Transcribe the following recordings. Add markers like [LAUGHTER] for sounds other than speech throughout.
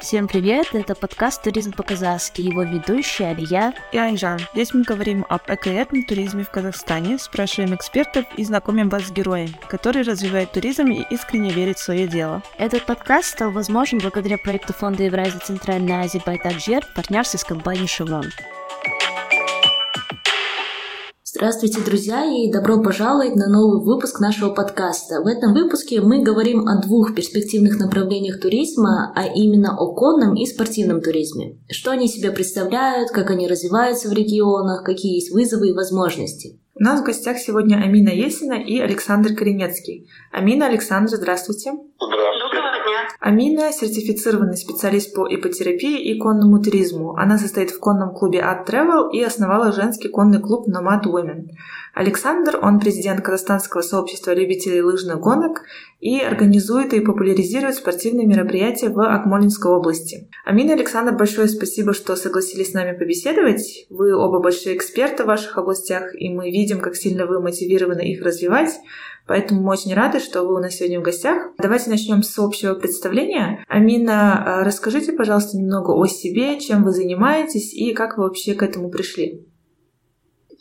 Всем привет, это подкаст «Туризм по-казахски», его ведущая Алия и Айжан. Здесь мы говорим об экоэтном туризме в Казахстане, спрашиваем экспертов и знакомим вас с героем, который развивает туризм и искренне верит в свое дело. Этот подкаст стал возможен благодаря проекту Фонда Евразии Центральной Азии «Байтакжер» в партнерстве с компанией «Шеврон». Здравствуйте, друзья, и добро пожаловать на новый выпуск нашего подкаста. В этом выпуске мы говорим о двух перспективных направлениях туризма, а именно о конном и спортивном туризме. Что они себе представляют, как они развиваются в регионах, какие есть вызовы и возможности. У нас в гостях сегодня Амина Есина и Александр Коренецкий. Амина, Александр, здравствуйте. Здравствуйте. Амина – сертифицированный специалист по ипотерапии и конному туризму. Она состоит в конном клубе Art Travel и основала женский конный клуб Nomad Women. Александр, он президент Казахстанского сообщества любителей лыжных гонок и организует и популяризирует спортивные мероприятия в Акмолинской области. Амина Александр, большое спасибо, что согласились с нами побеседовать. Вы оба большие эксперты в ваших областях, и мы видим, как сильно вы мотивированы их развивать. Поэтому мы очень рады, что вы у нас сегодня в гостях. Давайте начнем с общего представления. Амина, а, расскажите, пожалуйста, немного о себе, чем вы занимаетесь и как вы вообще к этому пришли.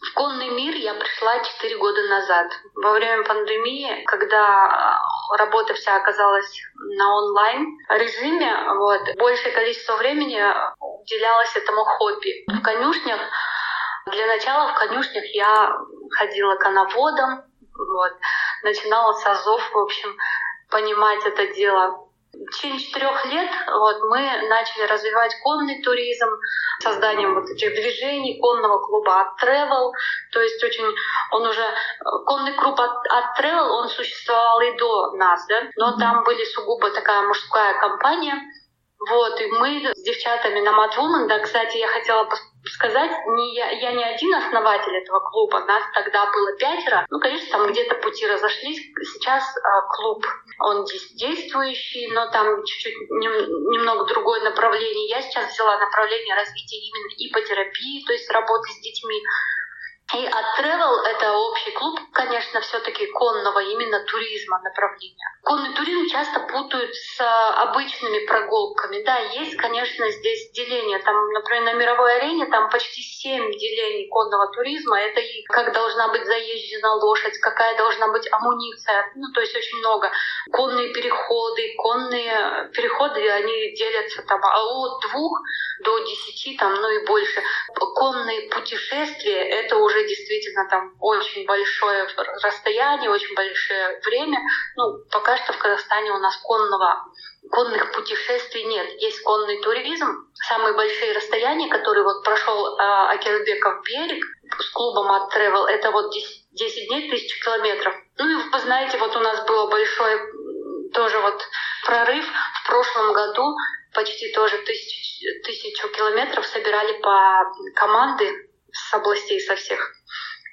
В конный мир я пришла 4 года назад, во время пандемии, когда а, работа вся оказалась на онлайн режиме, вот, большее количество времени уделялось этому хобби. В конюшнях, для начала в конюшнях я ходила коноводом, вот, начинала с азов, в общем, понимать это дело. В течение четырех лет вот, мы начали развивать конный туризм, созданием вот этих движений конного клуба от Travel. То есть очень он уже конный клуб от, от Travel, он существовал и до нас, да, но там были сугубо такая мужская компания. Вот, и мы с девчатами на Матвумен, да, кстати, я хотела сказать, не я, я не один основатель этого клуба, нас тогда было пятеро. Ну, конечно, там где-то пути разошлись. Сейчас а, клуб, он действующий, но там чуть-чуть нем, немного другое направление. Я сейчас взяла направление развития именно ипотерапии, то есть работы с детьми. И от Travel это общий клуб, конечно, все-таки конного именно туризма направления. Конный туризм часто путают с обычными прогулками. Да, есть, конечно, здесь деление. Там, например, на мировой арене там почти семь делений конного туризма. Это и как должна быть заезжена лошадь, какая должна быть амуниция. Ну, то есть очень много. Конные переходы, конные переходы, они делятся там от двух до десяти, там, ну и больше. Конные путешествия — это уже действительно там очень большое расстояние, очень большое время. Ну, пока что в Казахстане у нас конного конных путешествий нет. Есть конный туризм. Самые большие расстояния, которые вот прошел э, Акелбеков берег с клубом от Travel, это вот 10, 10 дней, тысячу километров. Ну и вы знаете, вот у нас было большой тоже вот прорыв в прошлом году, почти тоже тысяч, тысячу километров собирали по команды с областей со всех.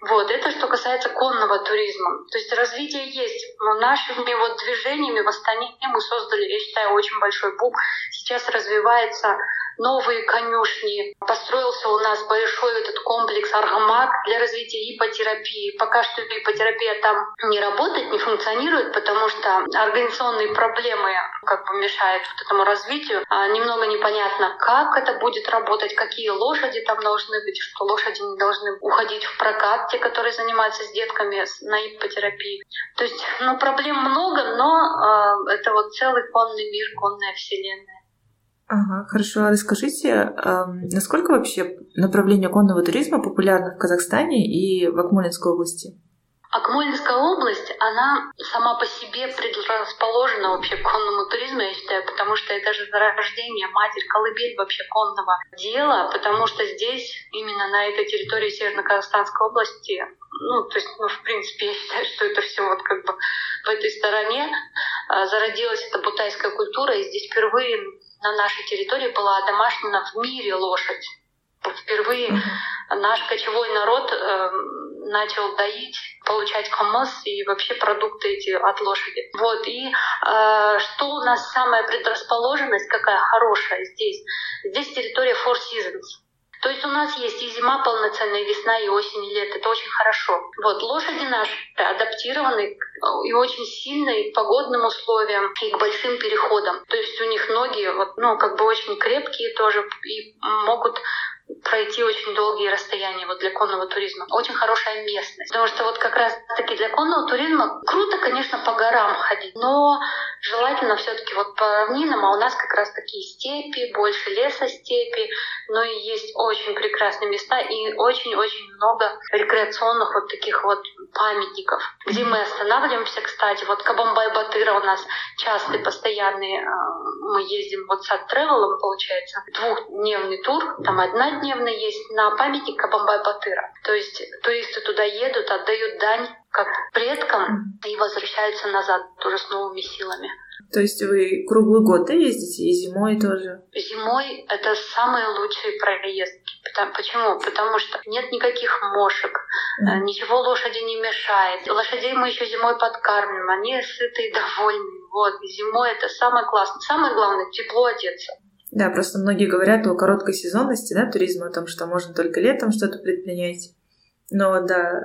Вот, это что касается конного туризма. То есть развитие есть. Но нашими вот движениями в Астане мы создали, я считаю, очень большой бум. Сейчас развивается новые конюшни. Построился у нас большой этот комплекс Аргамак для развития ипотерапии. Пока что ипотерапия там не работает, не функционирует, потому что организационные проблемы как бы мешают вот этому развитию. А немного непонятно, как это будет работать, какие лошади там должны быть, что лошади не должны уходить в прокат, те, которые занимаются с детками на ипотерапии. То есть, ну, проблем много, но э, это вот целый конный мир, конная вселенная. Ага, хорошо. А расскажите, насколько вообще направление конного туризма популярно в Казахстане и в Акмолинской области? Акмолинская область, она сама по себе предрасположена вообще к конному туризму, я считаю, потому что это же зарождение, матерь, колыбель вообще конного дела, потому что здесь, именно на этой территории Северно-Казахстанской области, ну, то есть, ну, в принципе, я считаю, что это все вот как бы в этой стороне а, зародилась эта бутайская культура, и здесь впервые на нашей территории была одомашнена в мире лошадь. Впервые наш кочевой народ э, начал доить, получать комос и вообще продукты эти от лошади. Вот. И э, что у нас самая предрасположенность, какая хорошая здесь? Здесь территория Four Seasons. То есть у нас есть и зима полноценная, и весна, и осень, и лето. Это очень хорошо. Вот лошади наши адаптированы и очень сильно и к погодным условиям, и к большим переходам. То есть у них ноги вот, ну, как бы очень крепкие тоже и могут пройти очень долгие расстояния вот для конного туризма. Очень хорошая местность. Потому что вот как раз таки для конного туризма круто, конечно, по горам ходить, но желательно все таки вот по равнинам, а у нас как раз такие степи, больше леса степи, но и есть очень прекрасные места и очень-очень много рекреационных вот таких вот памятников, где мы останавливаемся, кстати, вот Кабамбай-Батыра у нас частый, постоянный, э, мы ездим вот с тревелом, получается, двухдневный тур, там одна дневная есть на памятник Кабамбай-Батыра. То есть туристы туда едут, отдают дань как предкам и возвращаются назад уже с новыми силами. То есть вы круглый год да, ездите и зимой тоже? Зимой это самые лучшие проездки. Почему? Потому что нет никаких мошек, mm. ничего лошади не мешает. Лошадей мы еще зимой подкармливаем, они сыты и довольны. Вот, зимой это самое классное. Самое главное — тепло одеться. Да, просто многие говорят о короткой сезонности да, туризма, о том, что можно только летом что-то предпринять. Но да,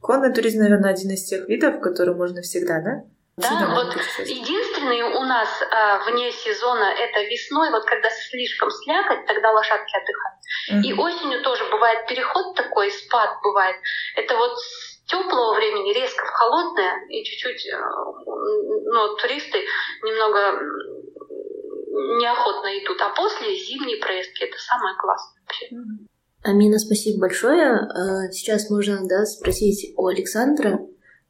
конный туризм, наверное, один из тех видов, который можно всегда, да? Да, вот единственный у нас а, вне сезона это весной, вот когда слишком слякоть, тогда лошадки отдыхают. Mm-hmm. И осенью тоже бывает переход такой, спад бывает. Это вот теплого времени резко в холодное, и чуть-чуть, ну, туристы немного неохотно идут, а после зимние проездки это самое классное вообще. Амина, спасибо большое. А, сейчас можно да, спросить у Александра,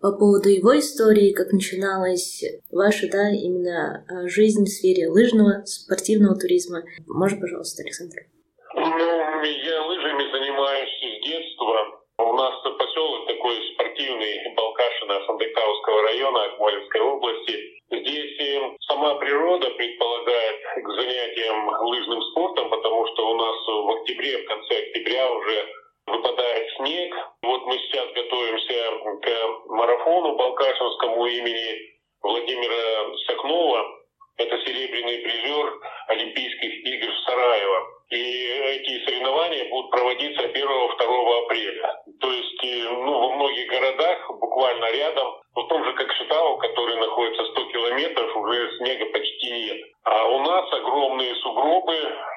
по поводу его истории, как начиналась ваша, да, именно а, жизнь в сфере лыжного, спортивного туризма. Можно, пожалуйста, Александр? Ну, я лыжами занимаюсь с детства. У нас поселок такой спортивный, Балкашина, Сандыкауского района, Акмолинской области. Здесь сама природа предполагает к занятиям лыжным спортом, потому что у нас в октябре, в конце октября уже выпадает снег. Вот мы сейчас готовимся к марафону Балкашинскому имени Владимира Сахнова. Это серебряный призер Олимпийских игр в Сараево. И эти соревнования будут проводиться 1-2 апреля. То есть э, ну, во многих городах, буквально рядом, в том же как Шитау, который находится 100 километров, уже снега почти нет. А у нас огромные сугробы,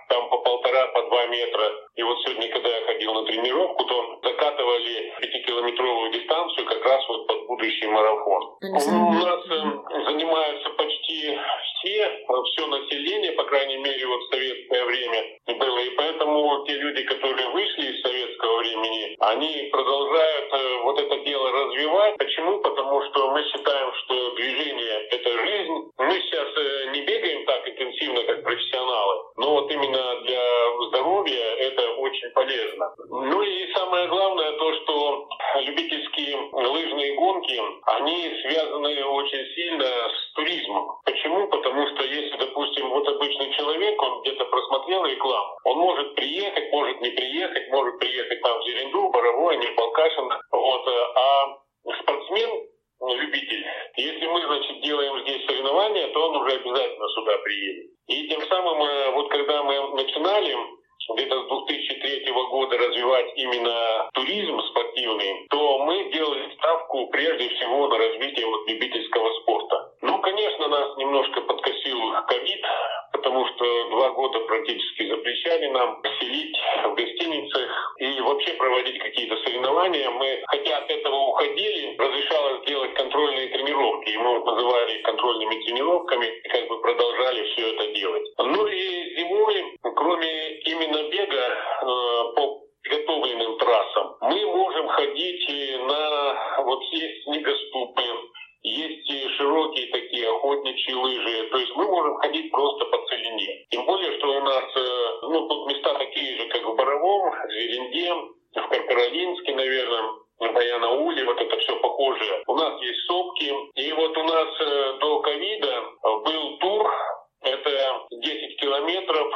там по полтора, по два метра. И вот сегодня, когда я ходил на тренировку, то закатывали пятикилометровую дистанцию как раз вот под будущий марафон. У нас э, занимаются почти все, все население, по крайней мере, вот в советское время было. И поэтому те люди, которые вышли из советского времени, они продолжают э, вот это дело развивать. Почему? Потому что мы считаем, что движение — это жизнь. Мы сейчас э, не бегаем так интенсивно, как профессионалы, но вот именно для здоровья это очень полезно. Ну и самое главное то, что любительские лыжные гонки, они связаны очень сильно с туризмом. Почему? Потому что если, допустим, вот обычный человек, он где-то просмотрел рекламу, он может приехать, может не приехать, может приехать там в Зеренду, Боровой, не Балкашин, вот, а спортсмен любитель. Если мы, значит, делаем здесь соревнования, то он уже обязательно сюда приедет. И тем самым, э, вот когда мы начинали где-то с 2003 года развивать туризм спортивный, то мы делали ставку прежде всего на развитие вот любительского спорта. Ну, конечно, нас немножко подкосил ковид, потому что два года практически запрещали нам селить в гостиницах и вообще проводить какие-то соревнования. Мы, хотя от этого уходили, разрешалось делать контрольные тренировки, и мы называли их контрольными тренировками, и как бы продолжали все это делать. Ну и зимой, кроме именно бега э, по подготовленным трассам, мы можем ходить на вот есть снегоступы, есть широкие такие охотничьи лыжи. То есть мы можем ходить просто по целине. Тем более, что у нас э, ну, тут места такие же, как в в Каркаролинске, наверное, в Баянауле, вот это все похоже. У нас есть сопки. И вот у нас э, до ковида был тур, это 10 километров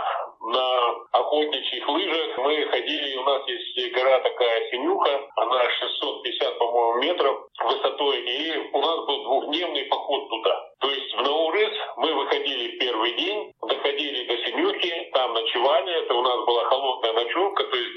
на охотничьих лыжах. Мы ходили, у нас есть гора такая Синюха, она 650, по-моему, метров высотой, и у нас был двухдневный поход туда. То есть в Наурыз мы выходили первый день, доходили до Синюхи, там ночевали, это у нас была холодная ночевка, то есть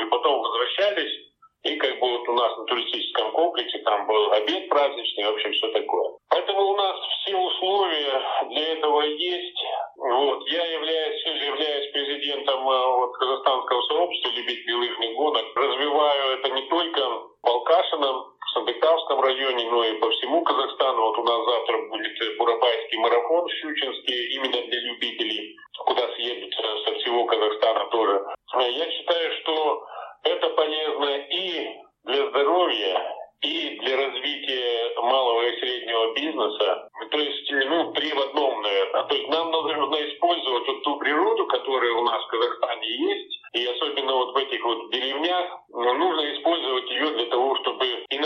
и потом возвращались и как бы вот у нас на туристическом комплексе там был обед праздничный, в общем, все такое. Поэтому у нас все условия для этого есть. Вот. Я являюсь, являюсь президентом э, вот, казахстанского сообщества любителей лыжных гонок. Развиваю это не только в Балкашином, в Сандыктавском районе, но и по всему Казахстану. Вот у нас завтра будет Бурабайский марафон в Щучинске, именно для любителей, куда съедут со всего Казахстана тоже. Я считаю, что это полезно и для здоровья, и для развития малого и среднего бизнеса. То есть, ну, три в одном, наверное. То есть нам нужно использовать вот ту природу, которая у нас в Казахстане есть, и особенно вот в этих вот деревнях, нужно использовать ее для того, чтобы и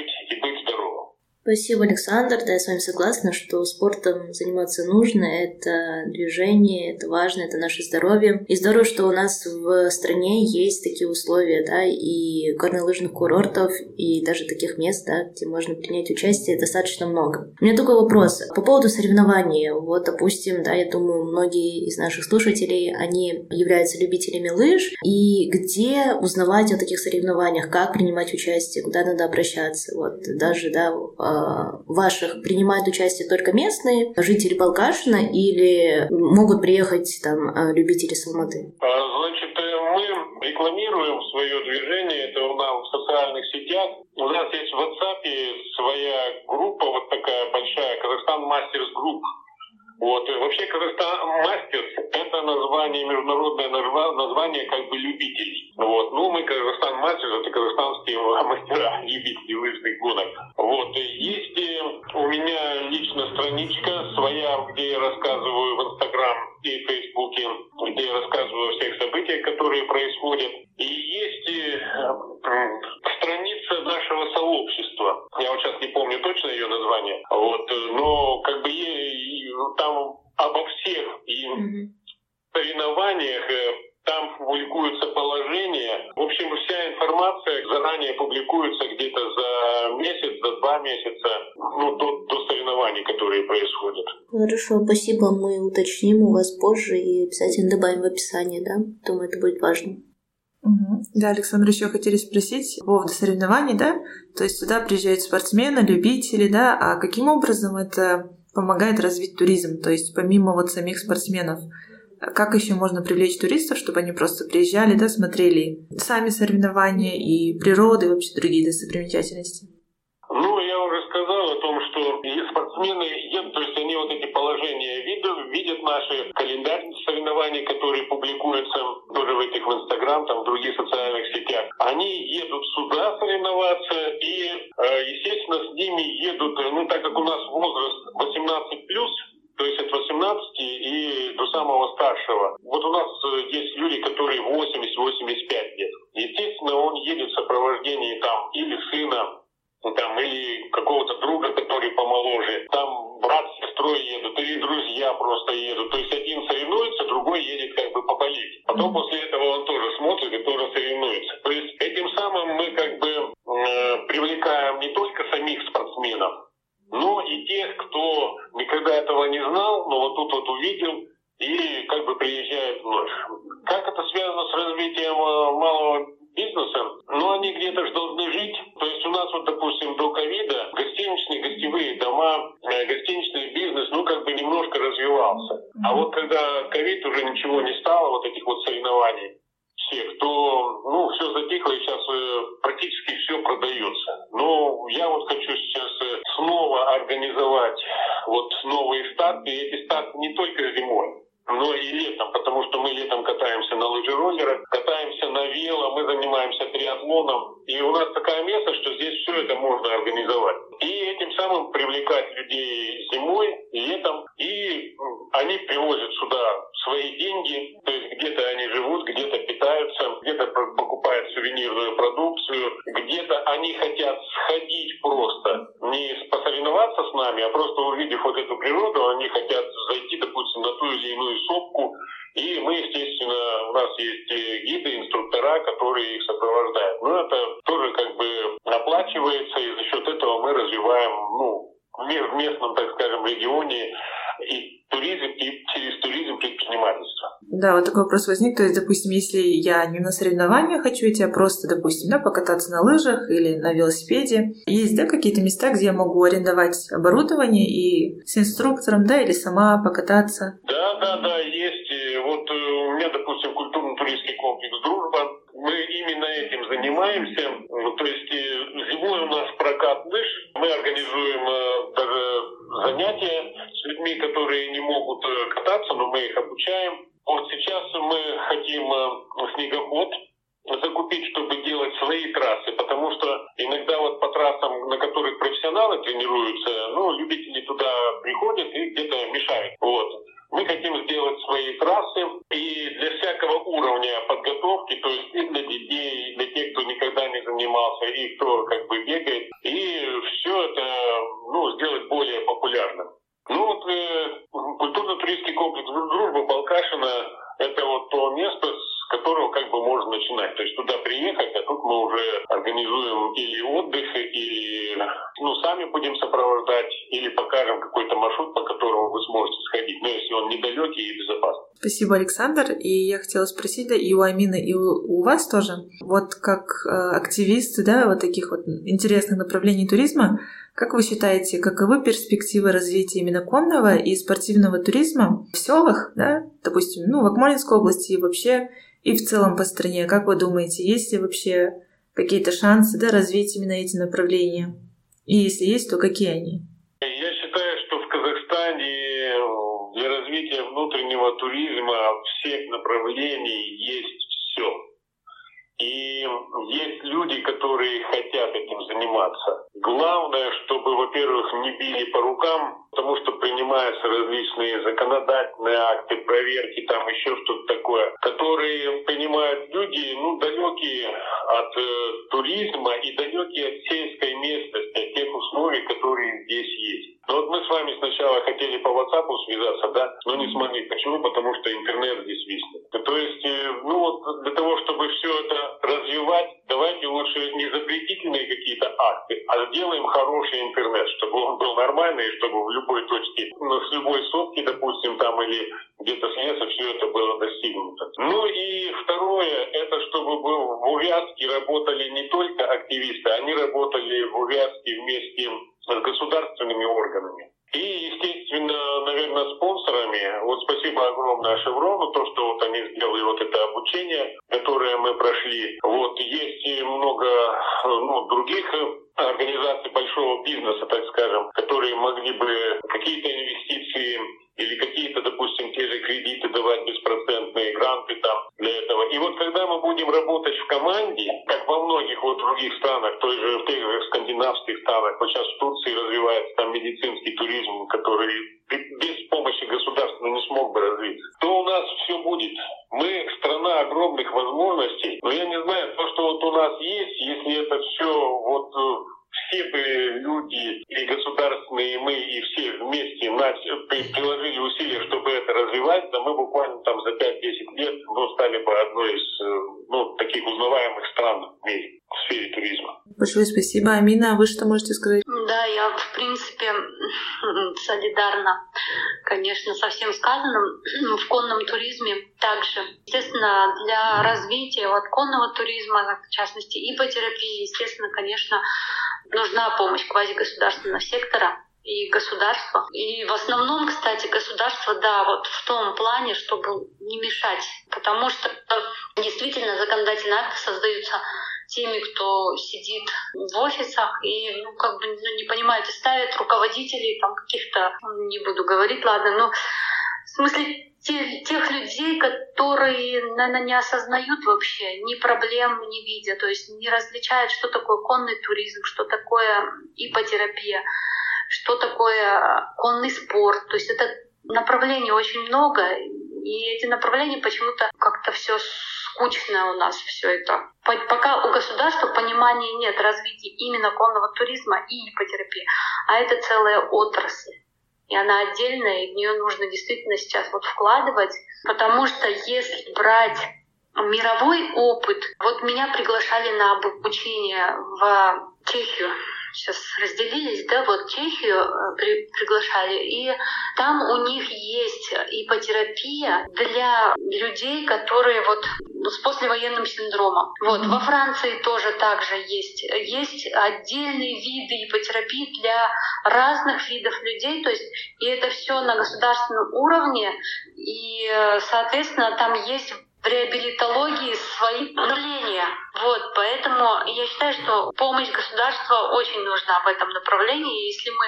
нормально жить, и быть здоровым. Спасибо, Александр. Да, я с вами согласна, что спортом заниматься нужно. Это движение, это важно, это наше здоровье. И здорово, что у нас в стране есть такие условия, да, и горнолыжных курортов, и даже таких мест, да, где можно принять участие, достаточно много. У меня такой вопрос. По поводу соревнований. Вот, допустим, да, я думаю, многие из наших слушателей, они являются любителями лыж. И где узнавать о таких соревнованиях, как принимать участие, куда надо обращаться? Вот, даже, да, ваших принимают участие только местные жители Балкашина или могут приехать там э, любители Салматы? А, значит, э, мы рекламируем свое движение, это у нас в социальных сетях. У нас есть в WhatsApp своя группа, вот такая большая, Kazakhstan Masters Group. Вот. Вообще Kazakhstan Masters — это название, международное название как бы любителей. Вот. Ну, мы Казахстан Мастерс — это казахстанские [LAUGHS] мастера любителей лыжных гонок. Вот. Есть у меня лично страничка своя, где я рассказываю в Инстаграм и Фейсбуке, где я рассказываю о всех событиях, которые происходят. И есть сообщества. Я вот сейчас не помню точно ее название. Вот. Но как бы там обо всех и соревнованиях э, там публикуются положения. В общем, вся информация заранее публикуется где-то за месяц, за два месяца, ну, до, до соревнований, которые происходят. Хорошо, спасибо. Мы уточним у вас позже и обязательно добавим в описание, да? Думаю, это будет важно. Угу. Да, Александр, еще хотели спросить по поводу соревнований, да? То есть сюда приезжают спортсмены, любители, да? А каким образом это помогает развить туризм, то есть помимо вот самих спортсменов. Как еще можно привлечь туристов, чтобы они просто приезжали, да, смотрели сами соревнования и природы, и вообще другие достопримечательности? Ну, я уже сказал о том, что и спортсмены, то есть они вот эти положения видят, видят наши календарь соревнований, которые публикуются тоже в этих в Инстаграм, там в других социальных сетях. Они едут сюда соревноваться и, э, естественно, с ними едут, ну, так как у нас возраст 18 плюс, то есть от 18 и до самого старшего. Вот у нас э, есть люди, которые 80-85 лет. Естественно, он едет в сопровождении там или сына, там, или какого-то друга, который помоложе. Там брат с сестрой едут, или друзья просто едут. То есть один соревнуется, другой едет как бы поболеть. Потом после этого он тоже смотрит и тоже соревнуется. То есть этим самым мы как бы э, привлекаем не только самих спортсменов, но и тех, кто никогда этого не знал, но вот тут вот увидел и как бы приезжает вновь. Как это связано с развитием э, малого бизнеса, но они где-то же должны жить. То есть у нас вот, допустим, до ковида гостиничные, гостевые дома, э, гостиничный бизнес, ну, как бы немножко развивался. А вот когда ковид уже ничего не стало, вот этих вот соревнований, всех, то ну, все затихло, и сейчас э, практически все продается. Но я вот хочу сейчас э, снова организовать вот новые старты, и эти старты не только зимой, но и летом, потому что мы летом катаемся на лыжероллерах, катаемся на вело, мы занимаемся триатлоном. И у нас такая место, что здесь все это можно организовать. И этим самым привлекать людей зимой, летом. И они привозят сюда свои деньги, то есть где-то они живут, где-то питаются, где-то покупают сувенирную продукцию, где-то они хотят сходить просто, не посоревноваться с нами, а просто увидев вот эту природу, они хотят зайти, допустим, на ту или иную сопку, и мы, естественно, у нас есть гиды, инструктора, которые их сопровождают. Но это тоже как бы оплачивается, и за счет этого мы развиваем, ну, в местном, так скажем, регионе и туризм, и через туризм предпринимательства. Да, вот такой вопрос возник. То есть, допустим, если я не на соревнования хочу идти, а просто, допустим, да, покататься на лыжах или на велосипеде, есть, да, какие-то места, где я могу арендовать оборудование и с инструктором, да, или сама покататься? Да, да, да, есть. Вот э, у меня, допустим, культурно-туристский комплекс «Дружба». Мы именно этим занимаемся. То есть э, зимой у нас прокат лыж. Мы организуем э, даже занятия с людьми, которые не могут кататься, но мы их обучаем. Вот сейчас мы хотим снегоход закупить, чтобы делать свои трассы, потому что иногда вот по трассам, на которых профессионалы тренируются, ну, любители туда приходят и где-то мешают. Вот. Мы хотим сделать свои трассы и для всякого уровня подготовки, то есть и для детей, и для тех, кто никогда не занимался, и кто как бы бегает, и все это ну, сделать более популярным. Ну вот э, культурно-туристский комплекс «Дружба Балкашина» — это вот то место, с которого как бы начинать. То есть туда приехать, а тут мы уже организуем или отдых, или ну, сами будем сопровождать, или покажем какой-то маршрут, по которому вы сможете сходить, но если он недалекий и безопасный. Спасибо, Александр. И я хотела спросить, да, и у Амины, и у, у вас тоже, вот как э, активисты, да, вот таких вот интересных направлений туризма, как вы считаете, каковы перспективы развития именно конного и спортивного туризма в селах, да, допустим, ну, в Акмолинской области и вообще, и в целом по стране? Как вы думаете, есть ли вообще какие-то шансы да, развить именно эти направления? И если есть, то какие они? Я считаю, что в Казахстане для развития внутреннего туризма всех направлений есть все. И есть люди, которые хотят этим заниматься. Главное, чтобы, во-первых, не били по рукам, потому что принимаются различные законодательные акты, проверки, там еще что-то такое, которые принимают люди, ну, далекие от э, туризма и далекие от сельской местности, от тех условий, которые здесь есть. Но вот мы с вами сначала хотели по WhatsApp связаться, да, но не смогли. Почему? Потому что интернет здесь виснет. То есть, э, ну вот для того, чтобы все это развивать, давайте лучше не запретительные какие-то акты, а сделаем хороший интернет, чтобы он был нормальный, и чтобы в любой точке, ну, с любой сотки, допустим, там или где-то с леса все это было достигнуто. Ну и второе, это чтобы в увязке работали не только активисты, они работали в увязке вместе с государственными органами. И, естественно, наверное, спонсорами. Вот спасибо огромное Шеврону, то, что вот они сделали вот это обучение, которое мы прошли. Вот есть много ну, других организаций большого бизнеса, так скажем, которые могли бы какие-то инвестиции или какие-то, допустим, те же кредиты давать беспроцентные гранты там для этого. И вот когда мы будем работать в команде, как во многих вот других странах, той же, в тех же скандинавских странах, вот сейчас в Турции развивается там медицинский туризм, который без помощи государства не смог бы развиться, то у нас все будет. Мы страна огромных возможностей, но я не знаю, то, что вот у нас есть, если это все вот э, все бы люди и государственные, и мы, и все вместе приложили усилия, чтобы это развивать, да мы буквально там за 5-10 лет ну, стали бы одной из э, ну, таких узнаваемых стран в мире в сфере туризма. Большое спасибо. Амина, а вы что можете сказать? Да, я, в принципе, солидарна, конечно, со всем сказанным. В конном туризме также, естественно, для развития вот конного туризма, в частности, ипотерапии, естественно, конечно, нужна помощь квазигосударственного сектора и государства. И в основном, кстати, государство, да, вот в том плане, чтобы не мешать. Потому что действительно законодательные акты создаются теми, кто сидит в офисах и, ну, как бы, ну, не понимаете, ставят руководителей там каких-то, ну, не буду говорить, ладно, но в смысле те, тех людей, которые, наверное, не осознают вообще ни проблем, не видя, то есть не различают, что такое конный туризм, что такое ипотерапия, что такое конный спорт. То есть это направлений очень много, и эти направления почему-то как-то все скучно у нас все это. Пока у государства понимания нет развития именно конного туризма и ипотерапии, а это целая отрасль и она отдельная, и в нее нужно действительно сейчас вот вкладывать, потому что если брать мировой опыт, вот меня приглашали на обучение в Чехию, сейчас разделились, да, вот Чехию э, при, приглашали, и там у них есть ипотерапия для людей, которые вот с послевоенным синдромом. Вот, во Франции тоже также есть. Есть отдельные виды ипотерапии для разных видов людей, то есть и это все на государственном уровне, и, э, соответственно, там есть в реабилитологии свои направления. Вот, поэтому я считаю, что помощь государства очень нужна в этом направлении. Если мы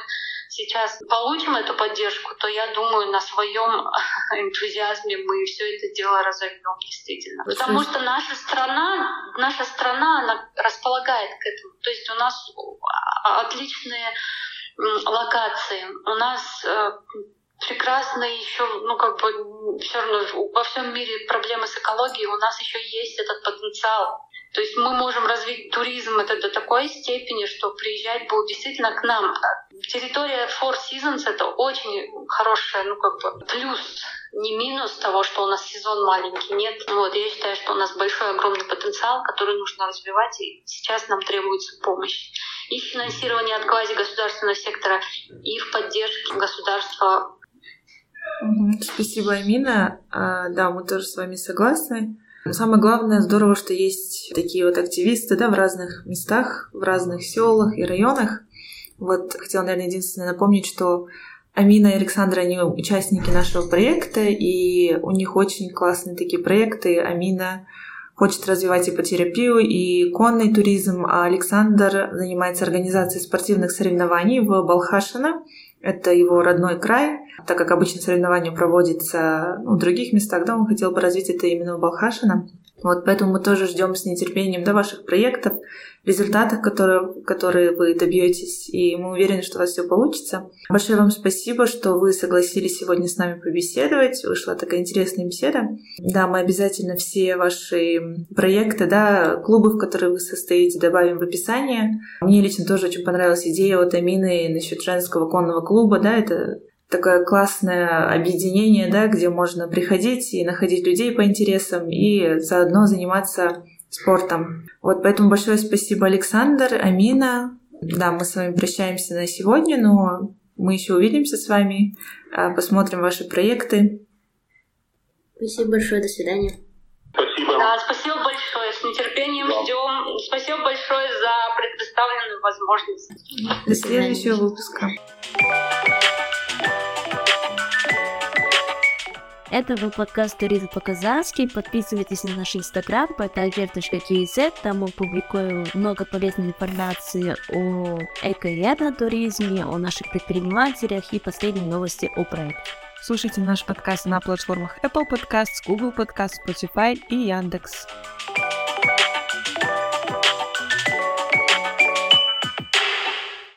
сейчас получим эту поддержку, то я думаю, на своем [LAUGHS] энтузиазме мы все это дело разовьем действительно. Потому что наша страна, наша страна, она располагает к этому. То есть у нас отличные локации. У нас э, прекрасно еще, ну как бы все равно во всем мире проблемы с экологией, у нас еще есть этот потенциал. То есть мы можем развить туризм это до такой степени, что приезжать будут действительно к нам. Территория Four Seasons — это очень хорошая, ну как бы плюс, не минус того, что у нас сезон маленький. Нет. Вот, я считаю, что у нас большой, огромный потенциал, который нужно развивать, и сейчас нам требуется помощь и в финансировании от квазигосударственного сектора, и в поддержке государства Спасибо, Амина. А, да, мы тоже с вами согласны. Самое главное, здорово, что есть такие вот активисты да, в разных местах, в разных селах и районах. Вот хотела, наверное, единственное напомнить, что Амина и Александра, они участники нашего проекта, и у них очень классные такие проекты. Амина хочет развивать ипотерапию и конный туризм, а Александр занимается организацией спортивных соревнований в Балхашино. Это его родной край. Так как обычно соревнования проводятся ну, в других местах, да, он хотел бы развить это именно в Балхашино. Вот поэтому мы тоже ждем с нетерпением да, ваших проектов, результатов, которые, которые вы добьетесь, и мы уверены, что у вас все получится. Большое вам спасибо, что вы согласились сегодня с нами побеседовать. Вышла такая интересная беседа. Да, мы обязательно все ваши проекты, да, клубы, в которые вы состоите, добавим в описание. Мне лично тоже очень понравилась идея от Амины насчет женского конного клуба, да, это такое классное объединение, да, где можно приходить и находить людей по интересам и заодно заниматься спортом. Вот поэтому большое спасибо, Александр, Амина. Да, мы с вами прощаемся на сегодня, но мы еще увидимся с вами, а, посмотрим ваши проекты. Спасибо большое, до свидания. Спасибо. Да, спасибо большое, с нетерпением да. ждем. Спасибо большое за предоставленную возможность. До следующего выпуска. Это был подкаст «Туризм по-казахски». Подписывайтесь на наш инстаграм, portalver.kz. Там мы публикуем много полезной информации о эко-туризме, о наших предпринимателях и последние новости о проекте. Слушайте наш подкаст на платформах Apple Podcasts, Google Podcasts, Spotify и Яндекс.